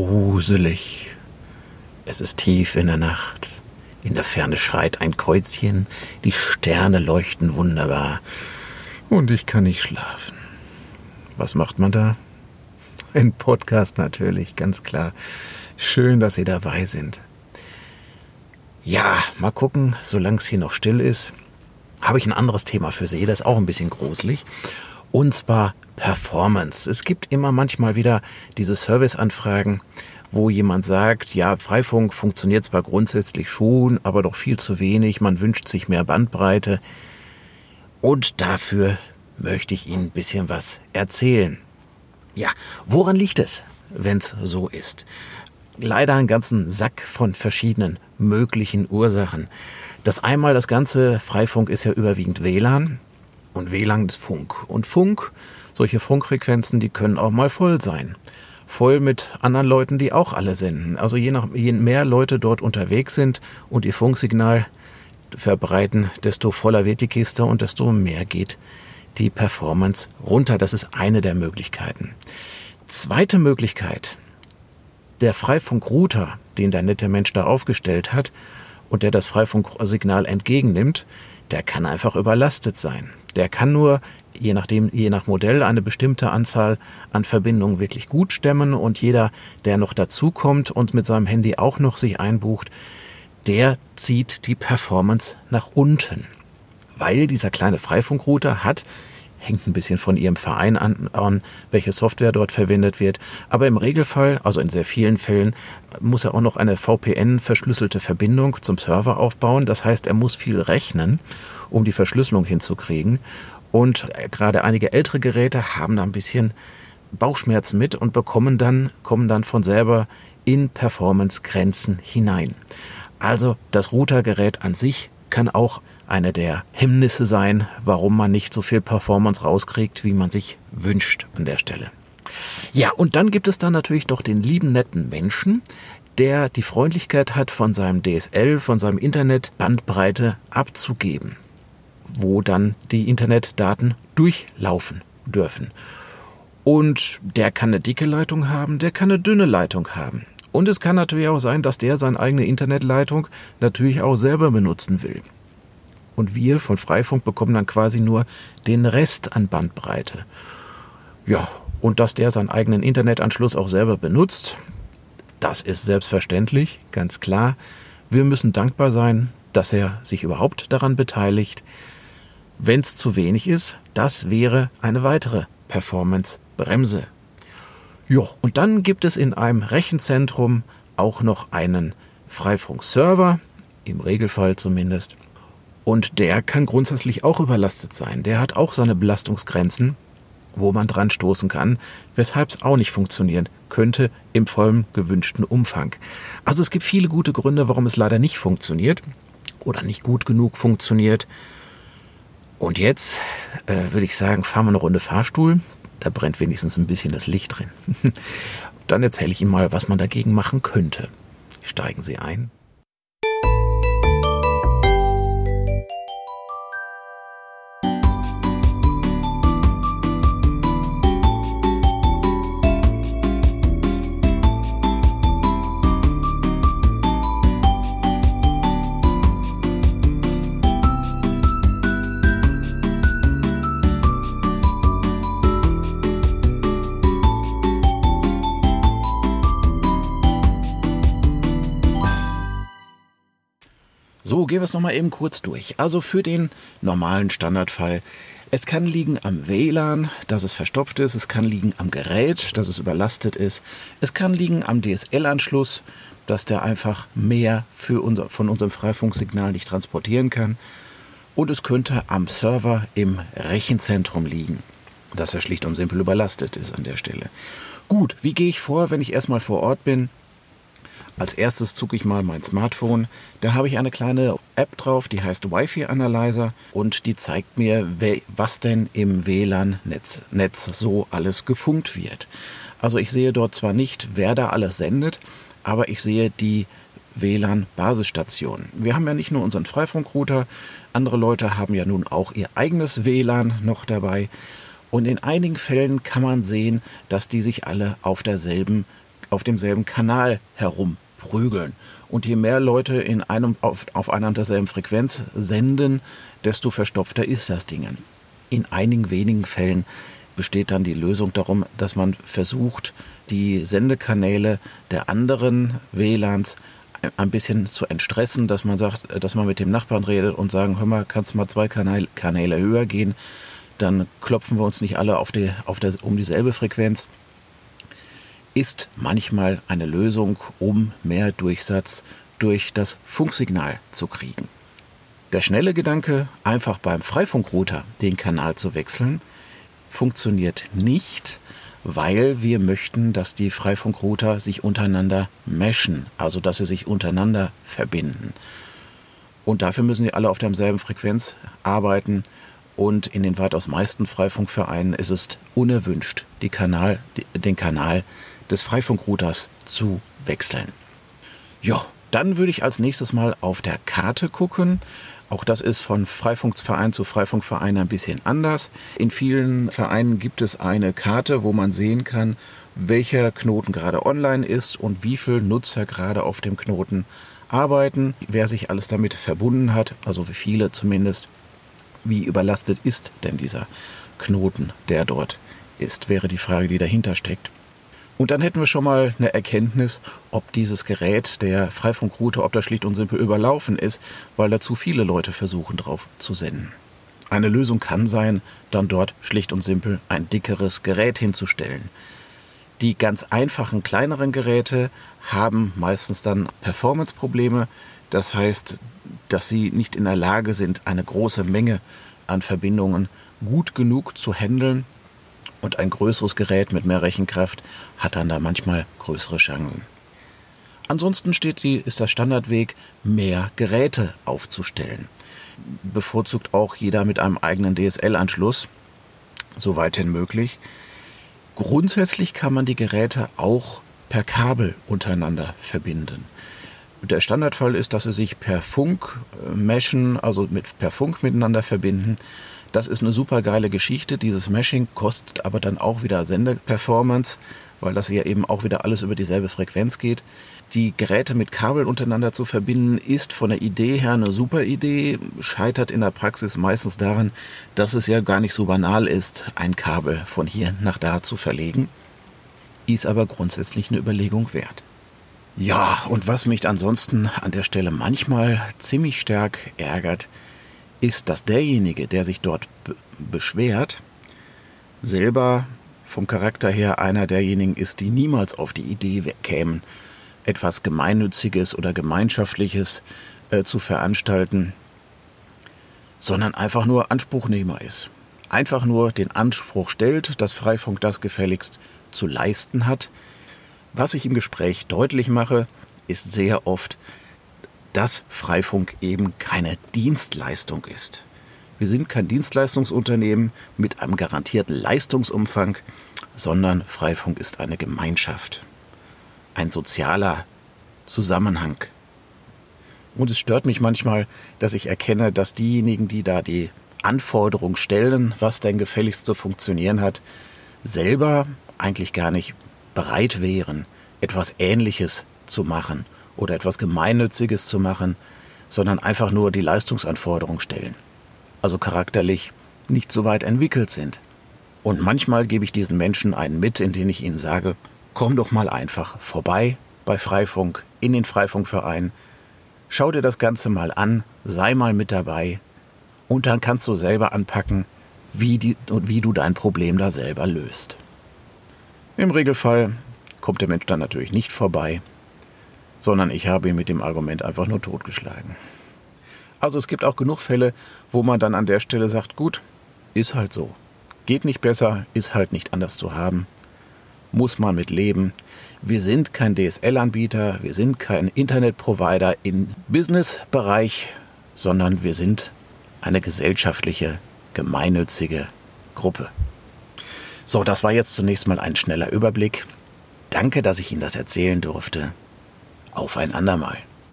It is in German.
gruselig. Es ist tief in der Nacht. In der Ferne schreit ein Kreuzchen, die Sterne leuchten wunderbar. Und ich kann nicht schlafen. Was macht man da? Ein Podcast natürlich, ganz klar. Schön, dass Sie dabei sind. Ja, mal gucken, solange es hier noch still ist, habe ich ein anderes Thema für Sie, das ist auch ein bisschen gruselig. Und zwar Performance. Es gibt immer manchmal wieder diese Serviceanfragen, wo jemand sagt, ja, Freifunk funktioniert zwar grundsätzlich schon, aber doch viel zu wenig, man wünscht sich mehr Bandbreite. Und dafür möchte ich Ihnen ein bisschen was erzählen. Ja, woran liegt es, wenn es so ist? Leider einen ganzen Sack von verschiedenen möglichen Ursachen. Das einmal, das ganze Freifunk ist ja überwiegend WLAN und WLAN ist Funk. Und Funk solche Funkfrequenzen, die können auch mal voll sein. Voll mit anderen Leuten, die auch alle senden. Also je, nach, je mehr Leute dort unterwegs sind und ihr Funksignal verbreiten, desto voller wird die Kiste und desto mehr geht die Performance runter. Das ist eine der Möglichkeiten. Zweite Möglichkeit, der Freifunkrouter, den der nette Mensch da aufgestellt hat und der das Freifunksignal entgegennimmt, der kann einfach überlastet sein. Der kann nur je nachdem, je nach Modell eine bestimmte Anzahl an Verbindungen wirklich gut stemmen und jeder, der noch dazukommt und mit seinem Handy auch noch sich einbucht, der zieht die Performance nach unten. Weil dieser kleine Freifunkrouter hat hängt ein bisschen von ihrem Verein an, an, welche Software dort verwendet wird. Aber im Regelfall, also in sehr vielen Fällen, muss er auch noch eine VPN-verschlüsselte Verbindung zum Server aufbauen. Das heißt, er muss viel rechnen, um die Verschlüsselung hinzukriegen. Und gerade einige ältere Geräte haben da ein bisschen Bauchschmerzen mit und bekommen dann, kommen dann von selber in Performance-Grenzen hinein. Also das Routergerät an sich kann auch eine der Hemmnisse sein, warum man nicht so viel Performance rauskriegt, wie man sich wünscht an der Stelle. Ja, und dann gibt es dann natürlich doch den lieben netten Menschen, der die Freundlichkeit hat, von seinem DSL, von seinem Internet Bandbreite abzugeben wo dann die Internetdaten durchlaufen dürfen. Und der kann eine dicke Leitung haben, der kann eine dünne Leitung haben. Und es kann natürlich auch sein, dass der seine eigene Internetleitung natürlich auch selber benutzen will. Und wir von Freifunk bekommen dann quasi nur den Rest an Bandbreite. Ja, und dass der seinen eigenen Internetanschluss auch selber benutzt, das ist selbstverständlich, ganz klar. Wir müssen dankbar sein, dass er sich überhaupt daran beteiligt. Wenn es zu wenig ist, das wäre eine weitere Performance-Bremse. Ja, und dann gibt es in einem Rechenzentrum auch noch einen Freifunk-Server, im Regelfall zumindest. Und der kann grundsätzlich auch überlastet sein. Der hat auch seine Belastungsgrenzen, wo man dran stoßen kann, weshalb es auch nicht funktionieren könnte im vollen gewünschten Umfang. Also es gibt viele gute Gründe, warum es leider nicht funktioniert oder nicht gut genug funktioniert. Und jetzt äh, würde ich sagen, fahren wir eine Runde Fahrstuhl. Da brennt wenigstens ein bisschen das Licht drin. Dann erzähle ich Ihnen mal, was man dagegen machen könnte. Steigen Sie ein. So, gehen wir es nochmal eben kurz durch. Also für den normalen Standardfall. Es kann liegen am WLAN, dass es verstopft ist. Es kann liegen am Gerät, dass es überlastet ist. Es kann liegen am DSL-Anschluss, dass der einfach mehr für unser, von unserem Freifunksignal nicht transportieren kann. Und es könnte am Server im Rechenzentrum liegen, dass er schlicht und simpel überlastet ist an der Stelle. Gut, wie gehe ich vor, wenn ich erstmal vor Ort bin? Als erstes zucke ich mal mein Smartphone. Da habe ich eine kleine App drauf, die heißt Wi-Fi Analyzer und die zeigt mir, was denn im WLAN-Netz Netz so alles gefunkt wird. Also ich sehe dort zwar nicht, wer da alles sendet, aber ich sehe die WLAN-Basisstation. Wir haben ja nicht nur unseren Freifunkrouter, andere Leute haben ja nun auch ihr eigenes WLAN noch dabei. Und in einigen Fällen kann man sehen, dass die sich alle auf derselben auf demselben Kanal herumprügeln. Und je mehr Leute in einem, auf, auf einer und derselben Frequenz senden, desto verstopfter ist das Ding. In einigen wenigen Fällen besteht dann die Lösung darum, dass man versucht, die Sendekanäle der anderen WLANs ein bisschen zu entstressen, dass man sagt, dass man mit dem Nachbarn redet und sagen, hör mal, kannst du mal zwei Kanäle, Kanäle höher gehen, dann klopfen wir uns nicht alle auf die, auf der, um dieselbe Frequenz. Ist manchmal eine Lösung, um mehr Durchsatz durch das Funksignal zu kriegen. Der schnelle Gedanke, einfach beim Freifunkrouter den Kanal zu wechseln, funktioniert nicht, weil wir möchten, dass die Freifunkrouter sich untereinander meshen, also dass sie sich untereinander verbinden. Und dafür müssen die alle auf derselben Frequenz arbeiten. Und in den weitaus meisten Freifunkvereinen ist es unerwünscht, Kanal, den Kanal des Freifunkrouters zu wechseln. Ja, dann würde ich als nächstes mal auf der Karte gucken. Auch das ist von Freifunkverein zu Freifunkverein ein bisschen anders. In vielen Vereinen gibt es eine Karte, wo man sehen kann, welcher Knoten gerade online ist und wie viele Nutzer gerade auf dem Knoten arbeiten, wer sich alles damit verbunden hat, also wie viele zumindest. Wie überlastet ist denn dieser Knoten, der dort ist, wäre die Frage, die dahinter steckt. Und dann hätten wir schon mal eine Erkenntnis, ob dieses Gerät, der Freifunkrouter, ob das schlicht und simpel überlaufen ist, weil da zu viele Leute versuchen drauf zu senden. Eine Lösung kann sein, dann dort schlicht und simpel ein dickeres Gerät hinzustellen. Die ganz einfachen kleineren Geräte haben meistens dann Performance-Probleme. Das heißt, dass sie nicht in der Lage sind, eine große Menge an Verbindungen gut genug zu handeln, und ein größeres Gerät mit mehr Rechenkraft hat dann da manchmal größere Chancen. Ansonsten steht die, ist der Standardweg, mehr Geräte aufzustellen. Bevorzugt auch jeder mit einem eigenen DSL-Anschluss, soweithin möglich. Grundsätzlich kann man die Geräte auch per Kabel untereinander verbinden. Der Standardfall ist, dass sie sich per Funk äh, meshen, also mit, per Funk miteinander verbinden. Das ist eine super geile Geschichte. Dieses Meshing kostet aber dann auch wieder Sendeperformance, weil das ja eben auch wieder alles über dieselbe Frequenz geht. Die Geräte mit Kabel untereinander zu verbinden, ist von der Idee her eine super Idee, scheitert in der Praxis meistens daran, dass es ja gar nicht so banal ist, ein Kabel von hier nach da zu verlegen. Ist aber grundsätzlich eine Überlegung wert. Ja, und was mich ansonsten an der Stelle manchmal ziemlich stark ärgert, ist, dass derjenige, der sich dort beschwert, selber vom Charakter her einer derjenigen ist, die niemals auf die Idee kämen, etwas Gemeinnütziges oder Gemeinschaftliches äh, zu veranstalten, sondern einfach nur Anspruchnehmer ist. Einfach nur den Anspruch stellt, dass Freifunk das gefälligst zu leisten hat. Was ich im Gespräch deutlich mache, ist sehr oft, dass Freifunk eben keine Dienstleistung ist. Wir sind kein Dienstleistungsunternehmen mit einem garantierten Leistungsumfang, sondern Freifunk ist eine Gemeinschaft, ein sozialer Zusammenhang. Und es stört mich manchmal, dass ich erkenne, dass diejenigen, die da die Anforderung stellen, was denn gefälligst zu funktionieren hat, selber eigentlich gar nicht bereit wären, etwas Ähnliches zu machen oder etwas Gemeinnütziges zu machen, sondern einfach nur die Leistungsanforderung stellen. Also charakterlich nicht so weit entwickelt sind. Und manchmal gebe ich diesen Menschen einen mit, indem ich ihnen sage, komm doch mal einfach vorbei bei Freifunk, in den Freifunkverein, schau dir das Ganze mal an, sei mal mit dabei und dann kannst du selber anpacken, wie, die, wie du dein Problem da selber löst. Im Regelfall kommt der Mensch dann natürlich nicht vorbei, sondern ich habe ihn mit dem Argument einfach nur totgeschlagen. Also es gibt auch genug Fälle, wo man dann an der Stelle sagt, gut, ist halt so. Geht nicht besser, ist halt nicht anders zu haben. Muss man mit leben. Wir sind kein DSL-Anbieter, wir sind kein Internetprovider im Business-Bereich, sondern wir sind eine gesellschaftliche, gemeinnützige Gruppe. So, das war jetzt zunächst mal ein schneller Überblick. Danke, dass ich Ihnen das erzählen durfte. Auf ein andermal.